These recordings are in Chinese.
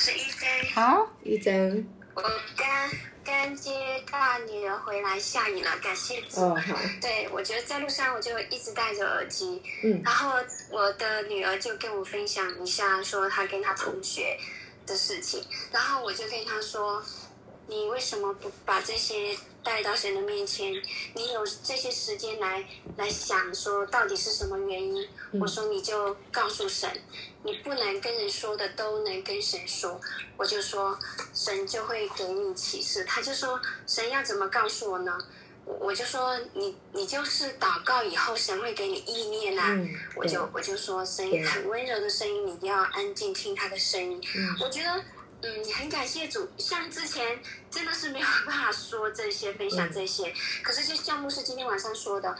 是一珍。好，一珍。我刚刚接大女儿回来，下雨了，感谢主。哦，好。对，我觉得在路上我就一直戴着耳机，嗯，然后我的女儿就跟我分享一下，说她跟她同学的事情，然后我就跟她说，你为什么不把这些带到神的面前？你有这些时间来来想说到底是什么原因？我说你就告诉神，你不能跟人说的都能跟神说。我就说神就会给你启示。他就说神要怎么告诉我呢？我我就说你你就是祷告以后神会给你意念啊。嗯我就我就说声音很温柔的声音，你一定要安静听他的声音。嗯我觉得，嗯，很感谢主。像之前真的是没有办法说这些，分享这些。可是就像牧师今天晚上说的，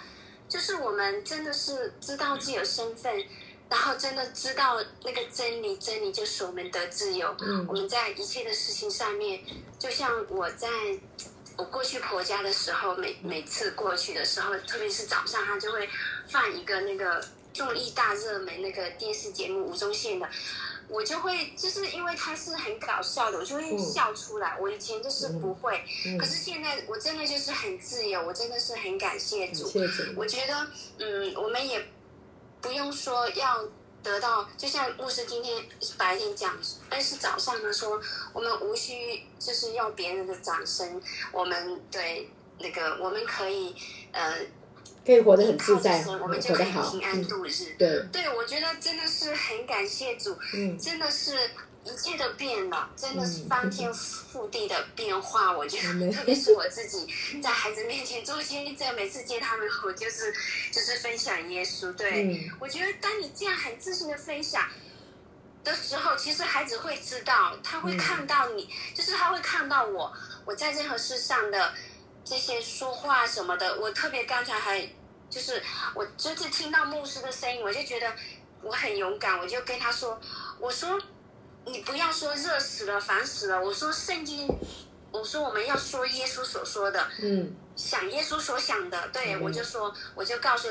就是我们真的是知道自己的身份，然后真的知道那个真理，真理就是我们的自由。嗯我们在一切的事情上面，就像我在。我过去婆家的时候，每每次过去的时候，特别是早上，他就会放一个那个综艺大热门那个电视节目吴宗宪的，我就会就是因为他是很搞笑的，我就会笑出来。我以前就是不会，嗯可是现在我真的就是很自由，我真的是很感谢主。谢谢。我觉得，嗯，我们也不用说要得到，就像牧师今天白天讲，但是早上他说，我们无需就是用别人的掌声，我们对那个我们可以呃可以活得很自在，我活们就可。以平安嗯，度日。对，对，我觉得真的是很感谢主，嗯真的是一切都变了，真的是嗯翻天覆地的变化。我觉嗯得，特别是我自己在孩子面前做见证，每次见他们，我就是就是分享耶稣。对，嗯我觉得当你这样很自信的分享。的时候，其实孩子会知道，他会看到你，就是他会看到我，我在任何事上的这些说话什么的。我特别刚才还就是我就是听到牧师的声音，我就觉得我很勇敢，我就跟他说：“我说你不要说热死了、烦死了，我说圣经，我说我们要说耶稣所说的，嗯想耶稣所想的。对”嗯我就说，我就告诉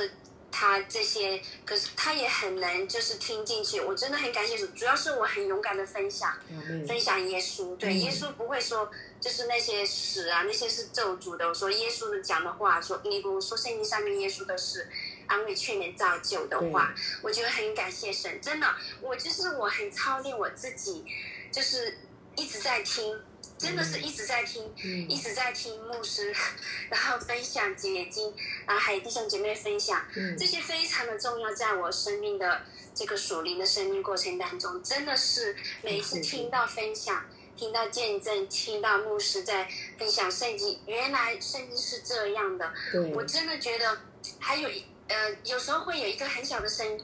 他这些，可是他也很能就是听进去。我真的很感谢主，主要是我很勇敢的分享。嗯分享耶稣，对、嗯耶稣不会说就是那些死啊，那些是咒诅的。我说耶稣的讲的话，说你比如说圣经上面耶稣的是安慰、劝勉、造就的话，我觉得很感谢神。真的，我就是我很操练我自己，就是一直在听，真的是一直在听，嗯。一直在听牧师，然后分享解经，然后还有弟兄姐妹分享，嗯。这些非常的重要，在我生命的这个属灵的生命过程当中，真的是每一次听到分享、听到见证、听到牧师在分享圣经，原来圣经是这样的，对。我真的觉得还有一呃，有时候会有一个很小的声音，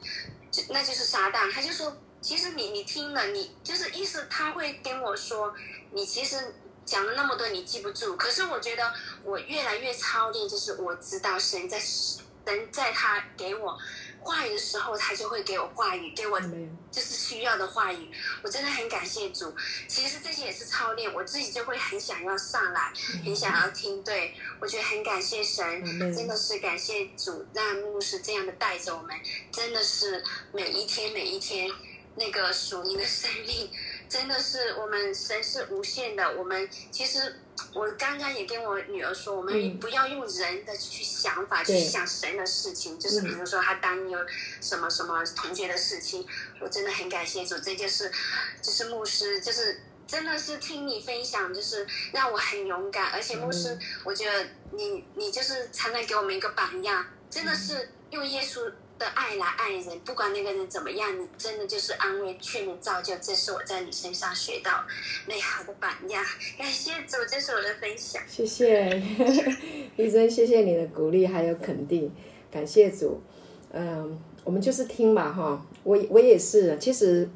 就那就是撒旦，他就说，其实你你听了，你就是意思他会跟我说，你其实讲了那么多，你记不住。可是我觉得我越来越操练，就是我知道神在神在他给我话语的时候，他就会给我话语，给我就是需要的话语。我真的很感谢主。其实这些也是操练，我自己就会很想要上来，很想要听。对我觉得很感谢神，嗯真的是感谢主，让牧师这样的带着我们，真的是每一天每一天那个属灵的生命，真的是我们神是无限的。我们其实我刚刚也跟我女儿说，我们嗯不要用人的去想法去想神的事情，就是嗯比如说他担忧什么什么同学的事情，我真的很感谢主，这就是就是牧师就是。真的是听你分享，就是让我很勇敢，而且牧师，嗯我觉得你你就是常常给我们一个榜样，真的嗯是用耶稣的爱来爱人，不管那个人怎么样，你真的就是安慰、劝勉、造就，这是我在你身上学到美好的榜样。感谢主，这是我的分享。谢谢，医生，谢谢你的鼓励还有肯定，感谢主。嗯，我们就是听吧，哈，我我也是，其实，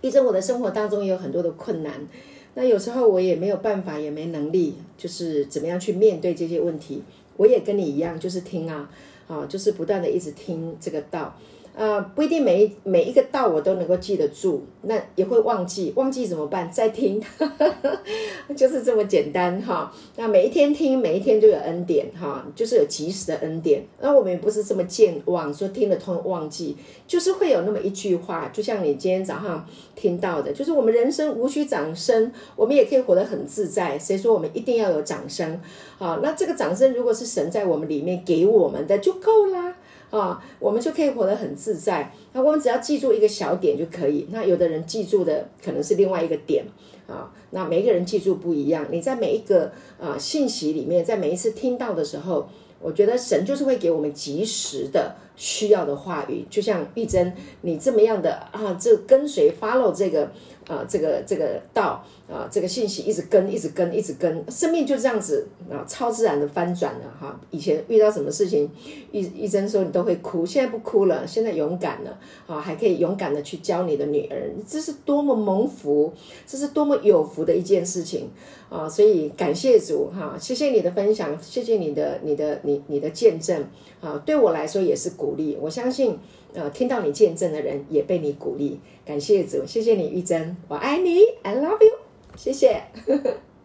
医生我的生活当中也有很多的困难，那有时候我也没有办法，也没能力，就是怎么样去面对这些问题。我也跟你一样，就是听啊，啊，就是不断的一直听这个道。呃，不一定每一每一个道我都能够记得住，那也会忘记，忘记怎么办？再听，就是这么简单哈。那每一天听，每一天都有恩典哈，就是有及时的恩典。那我们也不是这么健忘，说听得通忘记，就是会有那么一句话，就像你今天早上听到的，就是我们人生无需掌声，我们也可以活得很自在。谁说我们一定要有掌声？好，那这个掌声如果是神在我们里面给我们的就够啦。啊，我们就可以活得很自在。那我们只要记住一个小点就可以。那有的人记住的可能是另外一个点啊。那每一个人记住不一样。你在每一个啊信息里面，在每一次听到的时候，我觉得神就是会给我们及时的需要的话语。就像玉珍，你这么样的啊，这跟随 follow 这个。啊，这个这个道啊，这个信息一直跟，一直跟，一直跟，生命就这样子啊，超自然的翻转了哈。以前遇到什么事情，一一珍说你都会哭，现在不哭了，现在勇敢了啊，还可以勇敢的去教你的女儿，这是多么蒙福，这是多么有福的一件事情啊！所以感谢主哈，谢谢你的分享，谢谢你的你的你你的见证啊，对我来说也是鼓励，我相信。呃，听到你见证的人也被你鼓励，感谢主，谢谢你玉珍，我爱你，I love you，谢谢。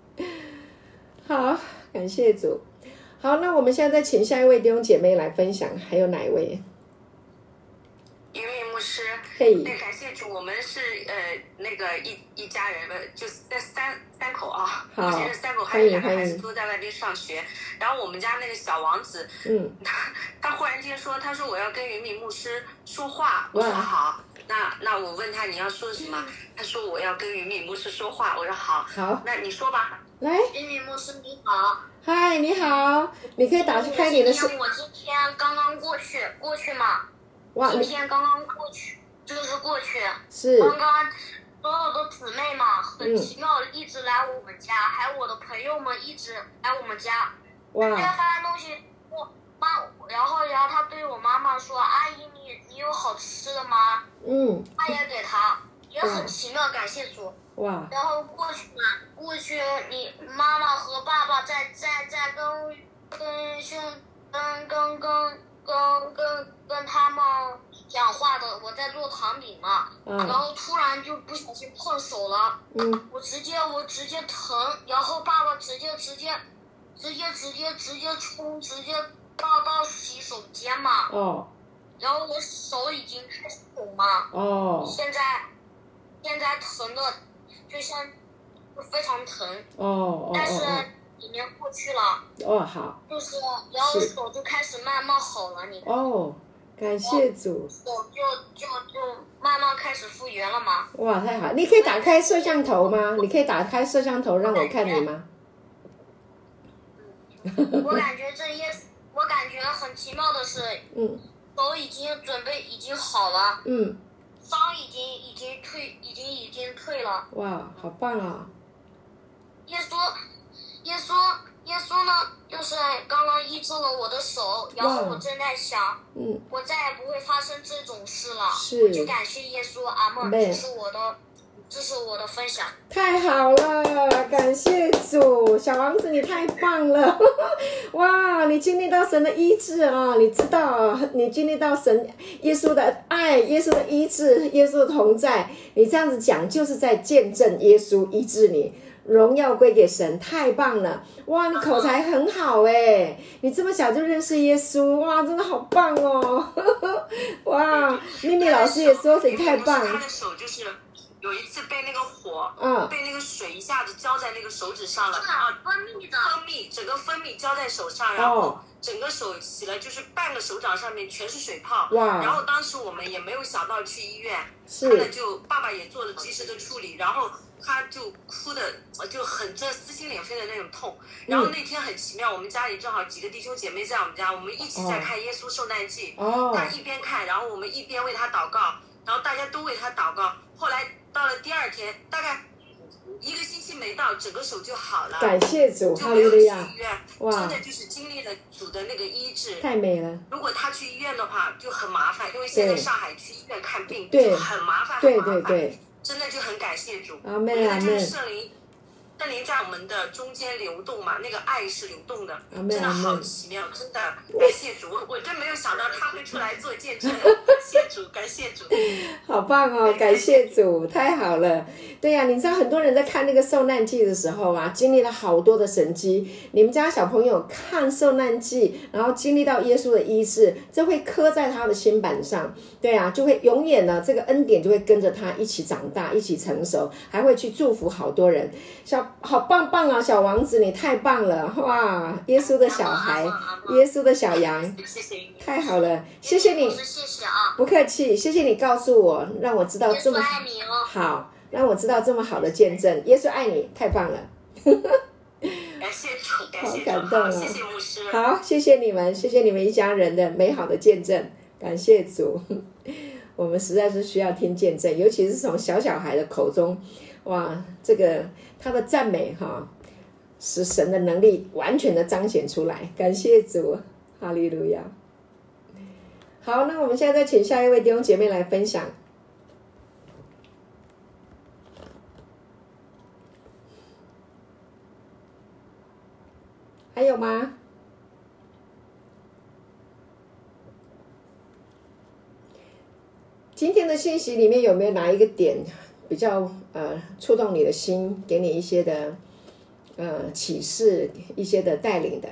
好，感谢主。好，那我们现在再请下一位弟兄姐妹来分享，还有哪一位？一位牧师，嘿，感谢主，我们是呃那个一一家人，呃，就是在三三口啊，目前是三口，还有两个孩子都在外边上学。然后我们家那个小王子，嗯，他他忽然间说，他说我要跟云敏牧师说话，我说好，那那我问他你要说什么？他说我要跟云敏牧师说话，我说好，好，那你说吧，来，云敏牧师你好，嗨，你好，你可以打开你的声。我今天刚刚过去，过去嘛。今天刚刚过去，就是过去。是。刚刚所有的姊妹嘛，很奇妙，一直来我们家，还有我的朋友们一直来我们家。哇。今天发现东西，我妈，然后然后他对我妈妈说：“阿姨，你你有好吃的吗？”嗯。他也给他，也很奇妙，感谢主。哇。然后过去嘛，过去你妈妈和爸爸在在在跟跟兄跟跟跟。跟跟跟他们讲话的，我在做糖饼嘛，然后突然就不小心碰手了，我直接我直接疼，然后爸爸直接直接直接直接直接冲，直接到到洗手间嘛，然后我手已经开始肿嘛，现在现在疼的就像非常疼，但是。几年过去了，哦好，就是然后手就开始慢慢好了，你哦，感谢主，手就就就慢慢开始复原了嘛。哇，太好！你可以打开摄像头吗？你可以打开摄像头让我看你吗？我感觉这些，很奇妙的是，嗯，手已经准备已经好了，嗯，伤已经已经退，已经已经退了。哇，好棒啊！耶稣。耶稣，耶稣呢？就是刚刚医治了我的手，然后我正在想，嗯，我再也不会发生这种事了。是，就感谢耶稣，阿门。这是我的，这是我的分享。太好了，感谢主，小王子你太棒了，哇，你经历到神的医治啊！你知道，你经历到神耶稣的爱，耶稣的医治，耶稣的同在。你这样子讲，就是在见证耶稣医治你。荣耀归给神，太棒了！哇，你口才很好哎，你这么小就认识耶稣，哇，真的好棒哦！哇，咪咪老师也说你太棒。他的手就是有一次被那个火，嗯，被那个水一下子浇在那个手指上了，啊，分泌的，分泌，整个分泌浇在手上，然后整个手洗了，就是半个手掌上面全是水泡。哇！然后当时我们也没有想到去医院，是，后来就爸爸也做了及时的处理，然后。他就哭的就很这撕心裂肺的那种痛，然后那天很奇妙，我们家里正好几个弟兄姐妹在我们家，我们一起在看《耶稣受难记》，他一边看，然后我们一边为他祷告，然后大家都为他祷告。后来到了第二天，大概一个星期没到，整个手就好了，感谢主，就没有去医院，真的就是经历了主的那个医治，太美了。如果他去医院的话就很麻烦，因为现在上海去医院看病就很麻烦，很麻烦。对对。对。真的就很感谢主，阿妹阿妹，圣灵圣灵在我们的中间流动嘛，那个爱是流动的，真的好奇妙，真的感谢主，我我真没有想到他会出来做见证，感 谢主，感谢主。好棒哦！感谢主，太好了。对呀、你知道很多人在看那个受难记的时候啊，经历了好多的神迹。你们家小朋友看受难记，然后经历到耶稣的医治，这会刻在他的心板上。对啊，就会永远呢，这个恩典就会跟着他一起长大，一起成熟，还会去祝福好多人。小好棒棒啊，小王子，你太棒了哇！耶稣的小孩，耶稣的小羊，谢谢。太好了，谢谢你。谢谢啊，不客气，谢谢你告诉我，让我知道这么爱你哦。好，让我知道这么好的见证。耶稣爱你，太棒了。感谢主，感谢好，感动哦谢谢牧师。好，谢谢你们，谢谢你们一家人的美好的见证，感谢主。我们实在是需要听见证，尤其是从小小孩的口中，哇，这个他的赞美哈，使神的能力完全的彰显出来。感谢主，哈利路亚。好，那我们现在再请下一位弟兄姐妹来分享。还有吗？今天的信息里面有没有哪一个点比较呃触动你的心，给你一些的呃启示，一些的带领的？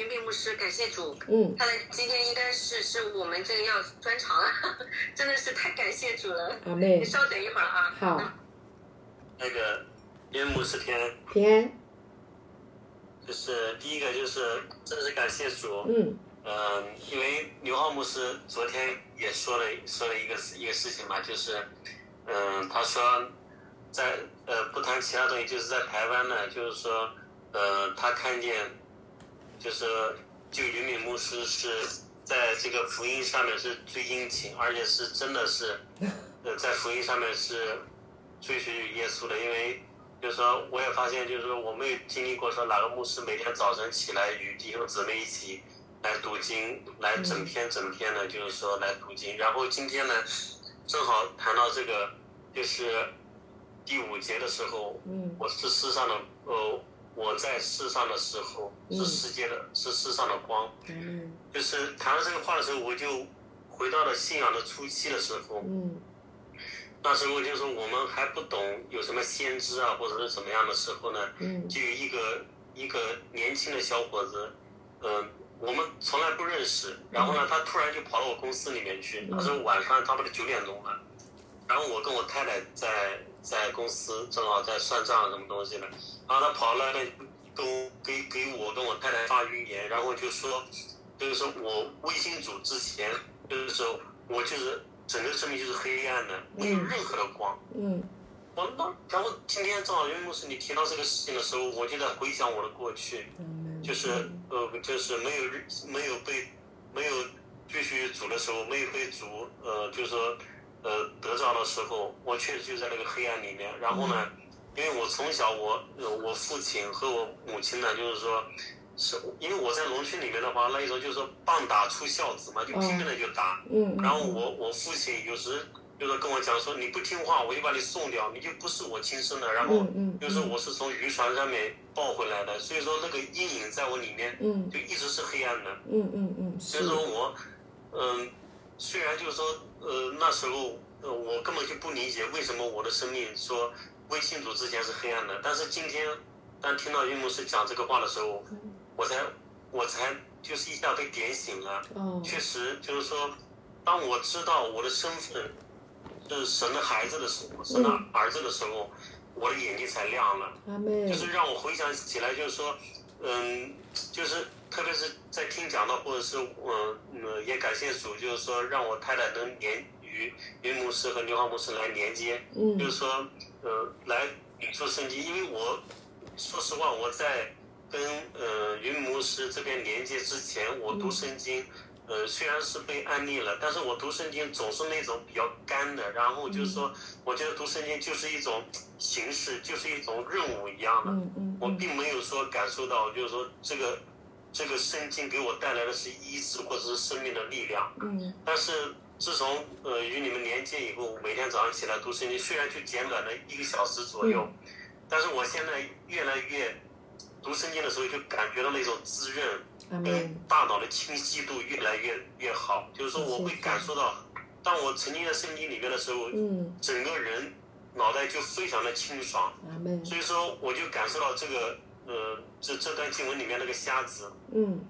云斌牧师，感谢主。嗯，看来今天应该是是我们这个要专场了，真的是太感谢主了。阿妹你，稍等一会儿啊。好，那个因为牧师天，平安，就是第一个就是真是感谢主，嗯嗯，因为刘浩牧师昨天也说了说了一个一个事情嘛，就是，嗯，他说在呃不谈其他东西，就是在台湾呢，就是说，呃，他看见，就是就云敏牧师是在这个福音上面是最殷勤，而且是真的是，呃，在福音上面是追随耶稣的，因为。就是说，我也发现，就是说，我没有经历过说哪个牧师每天早晨起来与弟兄姊妹一起来读经，来整篇整篇的，就是说来读经。然后今天呢，正好谈到这个，就是第五节的时候，嗯我是世上的，呃，我在世上的时候是世界的，是世上的光。嗯。就是谈到这个话的时候，我就回到了信仰的初期的时候，嗯。那时候就是我们还不懂有什么先知啊，或者是怎么样的时候呢，嗯。就有一个一个年轻的小伙子，嗯、我们从来不认识，然后呢，他突然就跑到我公司里面去，那时候晚上差不多九点钟了，然后我跟我太太在在公司正好在算账什么东西的，然后他跑来呢，跟给给我跟我太太发语言，然后就说，就是说我微信组之前，就是说我就是整个生命就是黑暗的，没有任何的光。嗯。我那然后今天正好因为牧师你提到这个事情的时候，我就在回想我的过去，嗯，就是呃，就是没有没有被没有继续组的时候，没有被组呃，就是说呃得着的时候，我确实就在那个黑暗里面。然后呢，因为我从小我呃我父亲和我母亲呢，就是说是因为我在农村里面的话，那一种就是说棒打出孝子嘛，就拼命的就打。嗯然后我我父亲有时就是跟我讲说，你不听话，我就把你送掉，你就不是我亲生的。然后就是我是从渔船上面抱回来的，所以说那个阴影在我里面嗯就一直是黑暗的。嗯嗯嗯所以说我，嗯，虽然就是说，呃，那时候呃我根本就不理解为什么我的生命说未信主之前是黑暗的，但是今天当听到岳牧师讲这个话的时候，我才我才就是一下被点醒了。哦确实就是说，当我知道我的身份是神的孩子的时候，神的儿子的时候，我的眼睛才亮了。就是让我回想起来，就是说，嗯，就是特别是在听讲道，或者是嗯嗯，也感谢主，就是说让我太太能连与云牧师和刘浩牧师来连接，就嗯是说，呃，来领受圣经，因为我说实话，我在跟呃云牧师这边连接之前，我读圣经。呃，虽然是被安利了，但是我读圣经总是那种比较干的，然后就是说，我觉得读圣经就是一种形式，就是一种任务一样的。嗯嗯我并没有说感受到，就是说这个这个圣经给我带来的是医治或者是生命的力量。嗯但是自从呃与你们连接以后，每天早上起来读圣经，虽然就简短的一个小时左右，但是我现在越来越读圣经的时候，就感觉到那种滋润跟，大脑的清晰度越来越越好。就是说，我会感受到，当我沉浸在圣经里面的时候，嗯，整个人脑袋就非常的清爽。所以说，我就感受到这个呃这这段经文里面那个瞎子，嗯，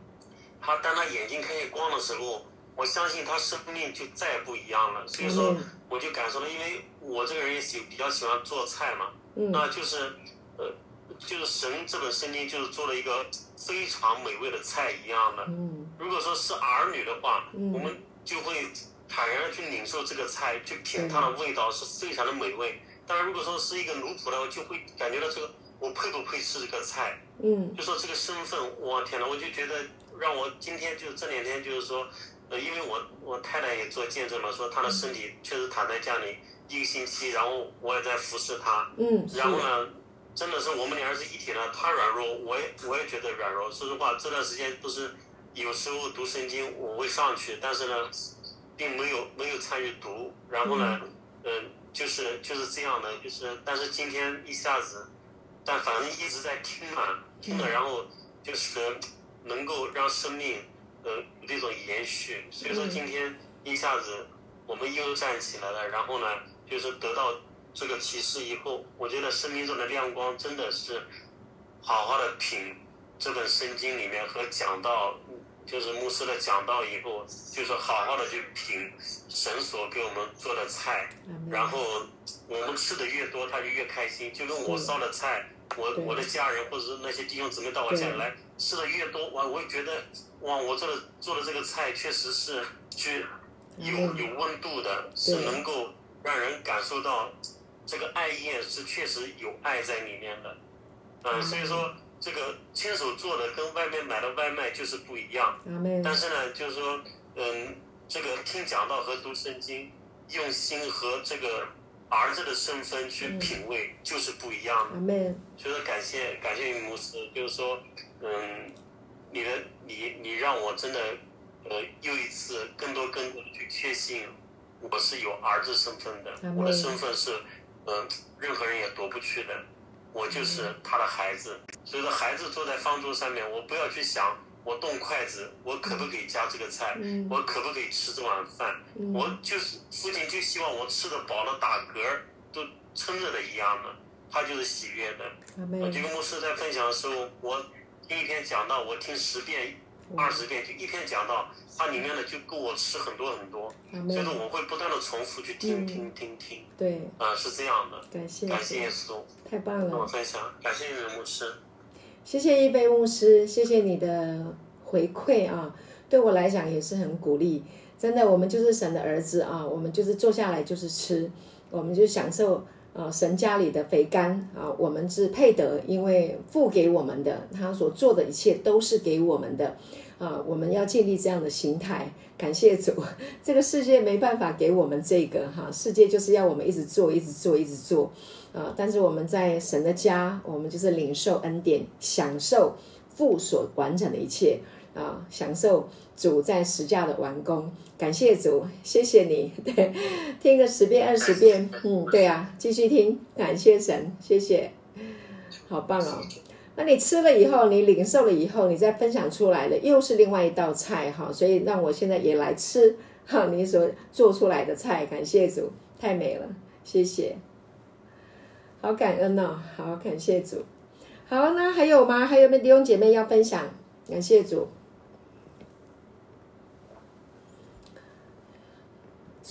他当他眼睛看见光的时候，我相信他生命就再也不一样了。所以说嗯，我就感受到，因为我这个人也喜比较喜欢做菜嘛，嗯，那就是呃，就是神这本圣经就是做了一个非常美味的菜一样的。嗯，如果说是儿女的话，嗯我们就会坦然的去领受这个菜，去品它的味道是非常的美味。但是如果说是一个奴仆的话，就会感觉到这个我配不配吃这个菜。嗯，就说这个身份，我天呐，我就觉得让我今天就这两天就是说，呃，因为我我太太也做见证嘛，说她的身体确实躺在家里一个星期，然后我也在服侍她，嗯，是然后呢，真的是我们俩是一体的，她软弱，我也我也觉得软弱。说实话，这段时间都是有时候读圣经我会上去，但是呢，并没有没有参与读，然后呢，嗯、就是就是这样的，就是但是今天一下子。但反正一直在听嘛，听了，然后就是能够让生命呃那种延续。所以说今天一下子我们又站起来了，然后呢，就是得到这个启示以后，我觉得生命中的亮光真的是好好的品这本圣经里面和讲到，就是牧师的讲道以后，就是好好的去品神所给我们做的菜。然后我们吃的越多，他就越开心。就跟我烧的菜，我我的家人或者是那些弟兄姊妹到我家里来吃的越多，我，我会觉得哇，我做的做的这个菜确实是去有嗯有温度的，是能够让人感受到这个爱宴是确实有爱在里面的。嗯，所以说这个亲手做的跟外面买的外卖就是不一样。但是呢，就是说，嗯，这个听讲道和读圣经，用心和这个儿子的身份去品味，就是不一样的。阿门，所以说，感谢感谢于牧师，就是说，嗯，你的你你让我真的，呃，又一次更多更多的去确信，我是有儿子身份的我的身份是，嗯、任何人也夺不去的，我就是他的孩子。所以说，孩子坐在方桌上面，我不要去想。我动筷子，我可不可以夹这个菜？嗯我可不可以吃这碗饭？嗯我就是父亲，就希望我吃的饱了，打嗝都撑着的一样的，他就是喜悦的。我这门，个牧师在分享的时候，我第一篇讲到，我听十遍、二十遍，就一篇讲到，它里面的就够我吃很多很多，阿所以说，我会不断的重复去听嗯听听听，对，啊，是这样的。感谢感谢耶主，稣，太棒了，跟我分享，感谢你的牧师。谢谢一杯牧师，谢谢你的回馈啊，对我来讲也是很鼓励。真的，我们就是神的儿子啊，我们就是坐下来就是吃，我们就享受呃神家里的肥甘啊，我们是配得，因为父给我们的，他所做的一切都是给我们的啊，我们要建立这样的心态。感谢主，这个世界没办法给我们这个哈，世界就是要我们一直做，一直做，一直做。啊！但是我们在神的家，我们就是领受恩典，享受父所完成的一切啊，享受主在十架的完工。感谢主，谢谢你。对，听个十遍二十遍，嗯，对啊，继续听，感谢神，谢谢，好棒哦。那你吃了以后，你领受了以后，你再分享出来的又是另外一道菜哈，所以让我现在也来吃哈你所做出来的菜，感谢主，太美了，谢谢。好感恩哦，好感谢主。好，那还有吗？还有没有弟兄姐妹要分享？感谢主。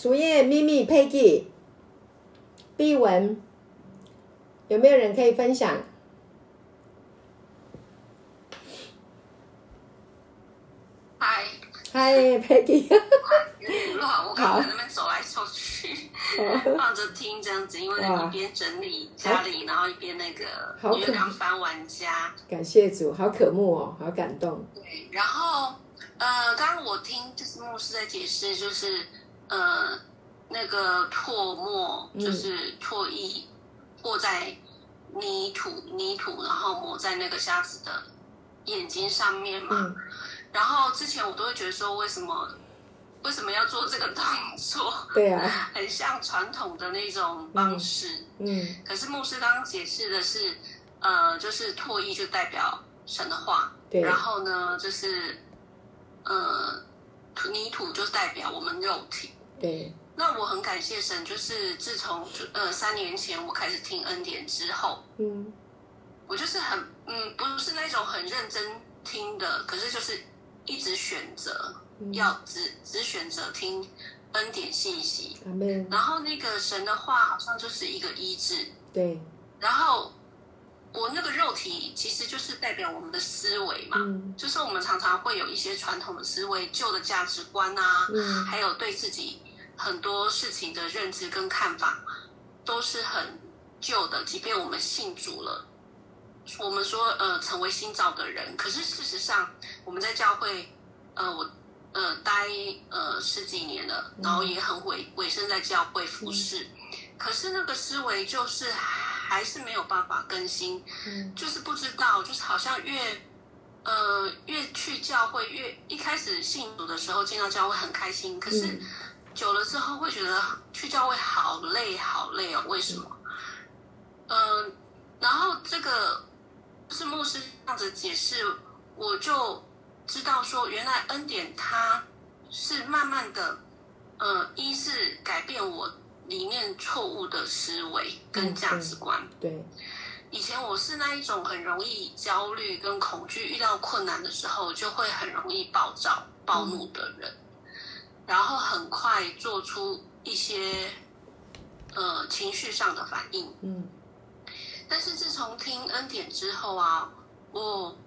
鼠叶、秘密、Peggy、碧文，有没有人可以分享？嗨，嗨，Peggy，有点乱，我刚在那边走来走去，放着听这样子，因为那个一边整理家里，然后一边那个，好因为刚搬完家，感谢主，好可慕哦，好感动。对，然后呃，刚刚我听就是牧师在解释，就是呃那个唾沫就是唾液和在泥土泥土，然后抹在那个瞎子的眼睛上面嘛。嗯然后之前我都会觉得说，为什么为什么要做这个动作？对啊，很像传统的那种方式。嗯可是牧师刚刚解释的是，呃，就是唾液就代表神的话，对然后呢，就是呃，土泥土就代表我们肉体。对，那我很感谢神，就是自从呃三年前我开始听恩典之后，嗯。我就是很嗯，不是那种很认真听的，可是就是一直选择嗯，要只只选择听恩典信息，然后那个神的话好像就是一个医治，对，然后我那个肉体其实就是代表我们的思维嘛，嗯。就是我们常常会有一些传统的思维、旧的价值观啊，嗯。还有对自己很多事情的认知跟看法，都是很旧的。即便我们信主了，我们说呃成为新造的人，可是事实上我们在教会，呃我呃待呃十几年了，然后也很委委身在教会服侍，可是那个思维就是还是没有办法更新，嗯。就是不知道，就是好像越呃越去教会越一开始信主的时候进到教会很开心，可是嗯久了之后会觉得去教会好累好累哦，为什么？嗯、然后这个是牧师这样子解释，我就知道说，原来恩典它是慢慢的，呃，一是改变我里面错误的思维跟价值观。对，以前我是那一种很容易焦虑跟恐惧，遇到困难的时候就会很容易暴躁、暴怒的人，然后很快做出一些呃情绪上的反应。嗯。但是自从听恩典之后啊，我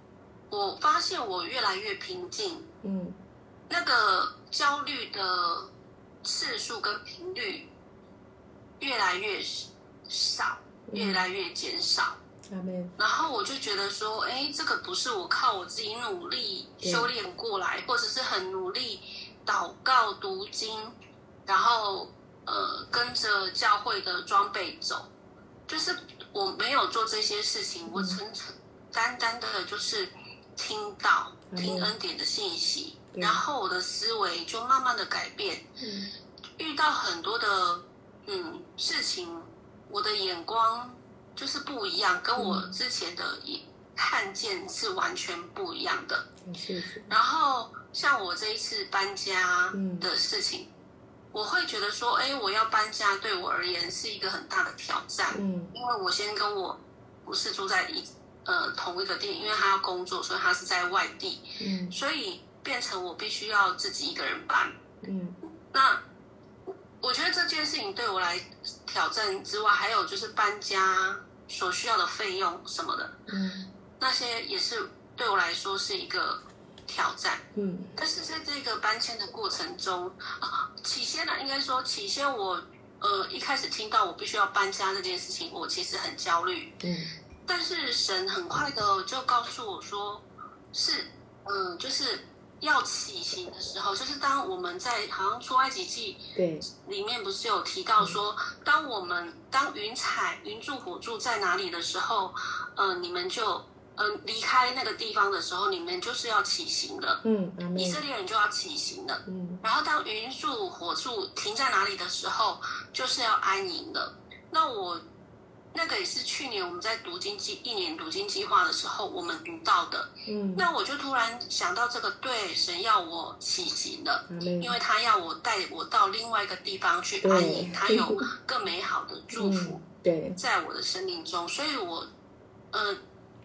我发现我越来越平静，嗯。那个焦虑的次数跟频率越来越少，越来越减少。然后我就觉得说，哎，这个不是我靠我自己努力修炼过来，或者是很努力祷告读经，然后呃跟着教会的装备走，就是我没有做这些事情，我纯纯单单的就是听到嗯。听恩典的信息，然后我的思维就慢慢的改变，嗯。遇到很多的嗯事情，我的眼光就是不一样，跟我之前的一看见是完全不一样的。然后像我这一次搬家嗯的事情，我会觉得说，哎，我要搬家对我而言是一个很大的挑战，嗯。因为我先跟我不是住在一呃同一个地，因为他要工作，所以他是在外地，嗯。所以变成我必须要自己一个人搬。嗯。那我觉得这件事情对我来挑战之外，还有就是搬家所需要的费用什么的，嗯那些也是对我来说是一个挑战。嗯但是在这个搬迁的过程中，啊，起先呢，应该说起先我呃一开始听到我必须要搬家这件事情，我其实很焦虑。嗯但是神很快的就告诉我说，是嗯、就是要起行的时候，就是当我们在好像出埃及记对，里面不是有提到说，当我们当云彩、云柱、火柱在哪里的时候，呃，你们就嗯、呃离开那个地方的时候，你们就是要起行了，嗯以，色列人就要起行了。嗯然后当云柱、火柱停在哪里的时候，就是要安营了。那我那个也是去年我们在读经计一年读经计划的时候，我们读到的。嗯那我就突然想到这个，对，神要我起行了。因为他要我带我到另外一个地方去安营，他有更美好的祝福嗯对，在我的生命中，所以我呃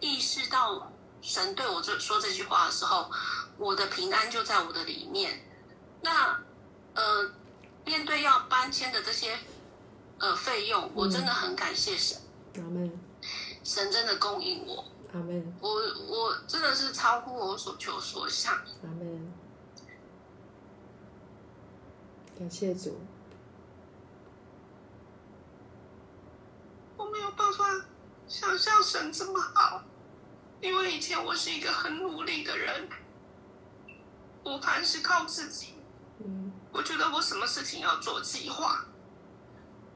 意识到神对我这说这句话的时候，我的平安就在我的里面。那呃面对要搬迁的这些呃费用，我真的很感谢神，阿门，神真的供应我，阿门，我我真的是超乎我所求所想。阿门，感谢主，我没有办法想这么好，因为以前我是一个很努力的人，我凡事靠自己，嗯我觉得我什么事情要做计划，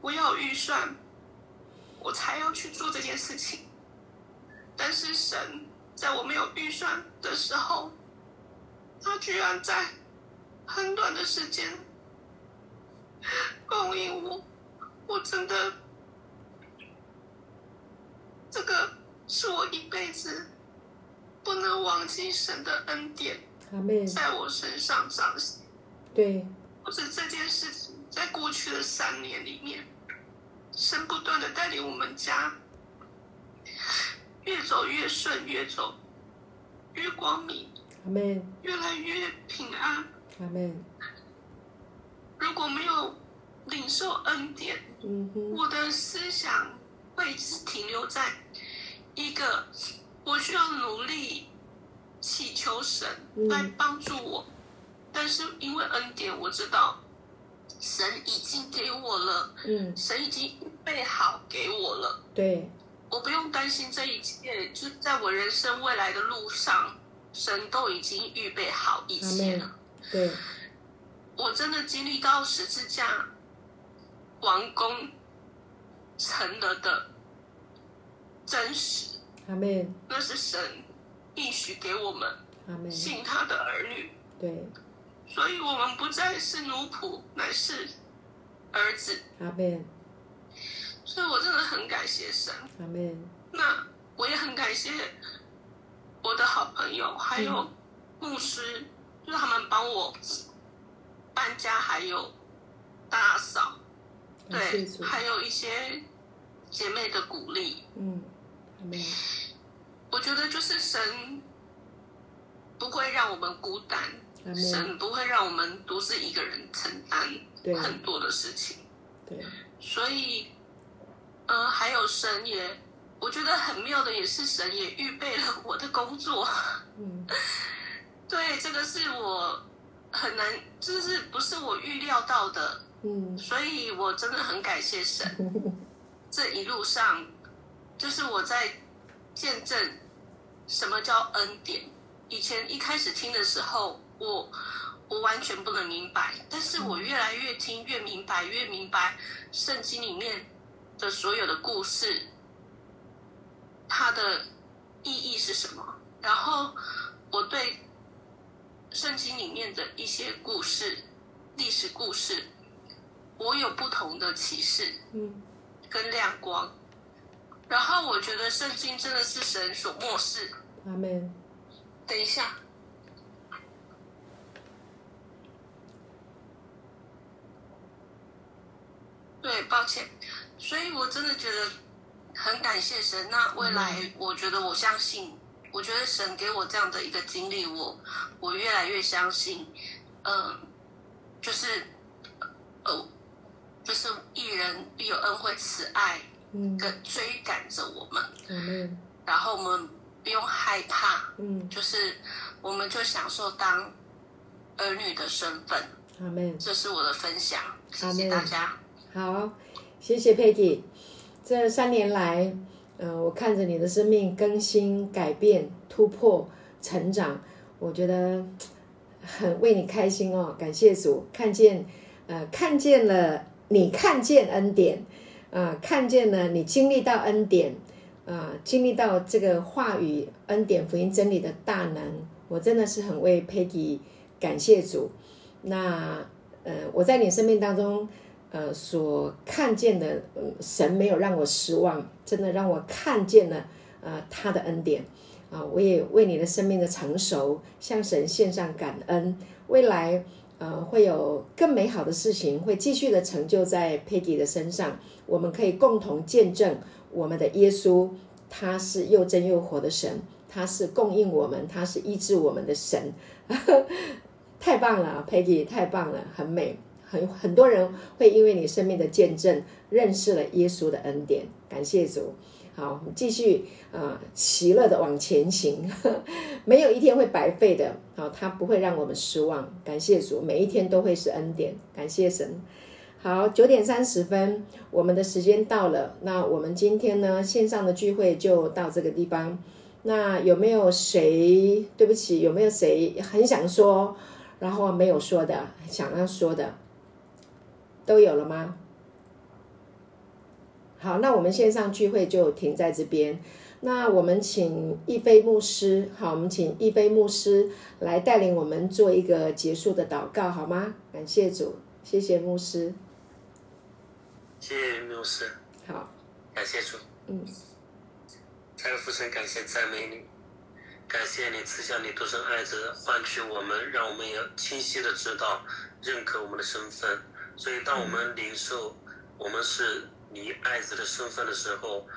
我要预算，我才要去做这件事情。但是神在我没有预算的时候，他居然在很短的时间供应我，我真的，这个是我一辈子不能忘记神的恩典，在我身上彰显。对，或者这件事情在过去的三年里面，神不断的带领我们家越走越顺，越走越光明，阿门，越来越平安。阿门，如果没有领受恩典，嗯哼，我的思想会只停留在一个我需要努力祈求神嗯。来帮助我，但是因为恩典，我知道神已经给我了，嗯，神已经预备好给我了，对，我不用担心这一切，就在我人生未来的路上，神都已经预备好一切了。对，我真的经历到十字架完工成了的真实，阿门，那是神应许给我们信他的儿女，对，所以我们不再是奴仆，乃是儿子。阿门，所以我真的很感谢神。阿门，那我也很感谢我的好朋友，还有牧师，就是他们帮我搬家，还有打扫，对还有一些姐妹的鼓励。嗯，我觉得就是神不会让我们孤单，神不会让我们独自一个人承担很多的事情。对，所以，呃，还有神也，我觉得很妙的也是神也预备了我的工作。嗯，对，这个是我很难，就是不是我预料到的，嗯，所以我真的很感谢神。这一路上，就是我在见证什么叫恩典。以前一开始听的时候，我我完全不能明白，但是我越来越听越明白，越明白圣经里面的所有的故事，它的意义是什么。然后我对圣经里面的一些故事、历史故事，我有不同的启示。嗯，跟亮光。然后我觉得圣经真的是神所漠视。阿门，等一下，对，抱歉。所以我真的觉得很感谢神。那未来，我觉得我相信，我觉得神给我这样的一个经历，我我越来越相信，嗯、就是呃，就是一人必有恩惠慈爱，嗯，跟追赶着我们，阿妹，然后我们不用害怕，嗯，就是我们就享受当儿女的身份。阿妹。这是我的分享，谢谢大家。好，谢谢 Peggy。这三年来，呃，我看着你的生命更新、改变、突破、成长，我觉得很为你开心哦。感谢主，看见，呃，看见了你看见恩典，啊、看见了你经历到恩典，啊、经历到这个话语恩典福音真理的大能，我真的是很为 Peggy 感谢主。那，呃，我在你生命当中。呃，所看见的，呃，神没有让我失望，真的让我看见了，呃，他的恩典啊、我也为你的生命的成熟向神献上感恩。未来，呃，会有更美好的事情会继续的成就在 Peggy 的身上，我们可以共同见证我们的耶稣，他是又真又活的神，他是供应我们，他是医治我们的神，太棒了，Peggy，太棒了，很美。很很多人会因为你生命的见证，认识了耶稣的恩典，感谢主。好，继续啊、呃喜乐的往前行，没有一天会白费的。好，他不会让我们失望，感谢主，每一天都会是恩典，感谢神。好，九点三十分，我们的时间到了。那我们今天呢，线上的聚会就到这个地方。那有没有谁？对不起，有没有谁很想说，然后没有说的，想要说的？都有了吗？好，那我们线上聚会就停在这边。那我们请一菲牧师，好，我们请一菲牧师来带领我们做一个结束的祷告，好吗？感谢主，谢谢牧师。谢谢牧师，好，感谢主，嗯，再父神感谢赞美你，感谢你赐下你独生爱子换取我们，让我们也清晰的知道认可我们的身份。所以，当我们领受我们是你爱子的身份的时候，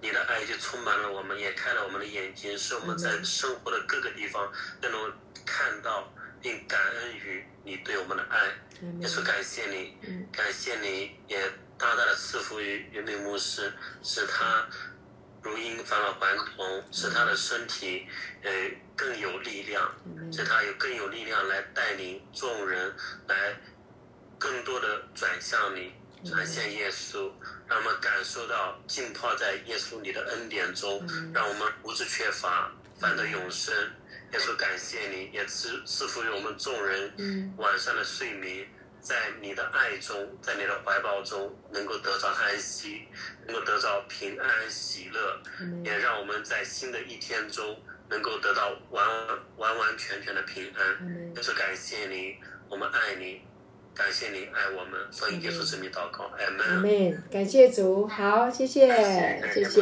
你的爱就充满了我们，也开了我们的眼睛，使我们在生活的各个地方都能看到并感恩于你对我们的爱。也是，感谢你，感谢你也大大的赐福于袁明牧师，使他如因返老还童，使他的身体呃更有力量，使他有更有力量来带领众人来更多的转向你，转向耶稣，让我们感受到浸泡在耶稣你的恩典中，让我们不致缺乏，反得永生。耶稣，感谢你，也赐赐福于我们众人晚上的睡眠，在你的爱中，在你的怀抱中，能够得到安息，能够得到平安喜乐，也让我们在新的一天中能够得到完完完全全的平安。耶稣，感谢你，我们爱你，感谢你爱我们，奉耶稣之名祷告，阿门。阿门，感谢主，好，谢谢，谢谢。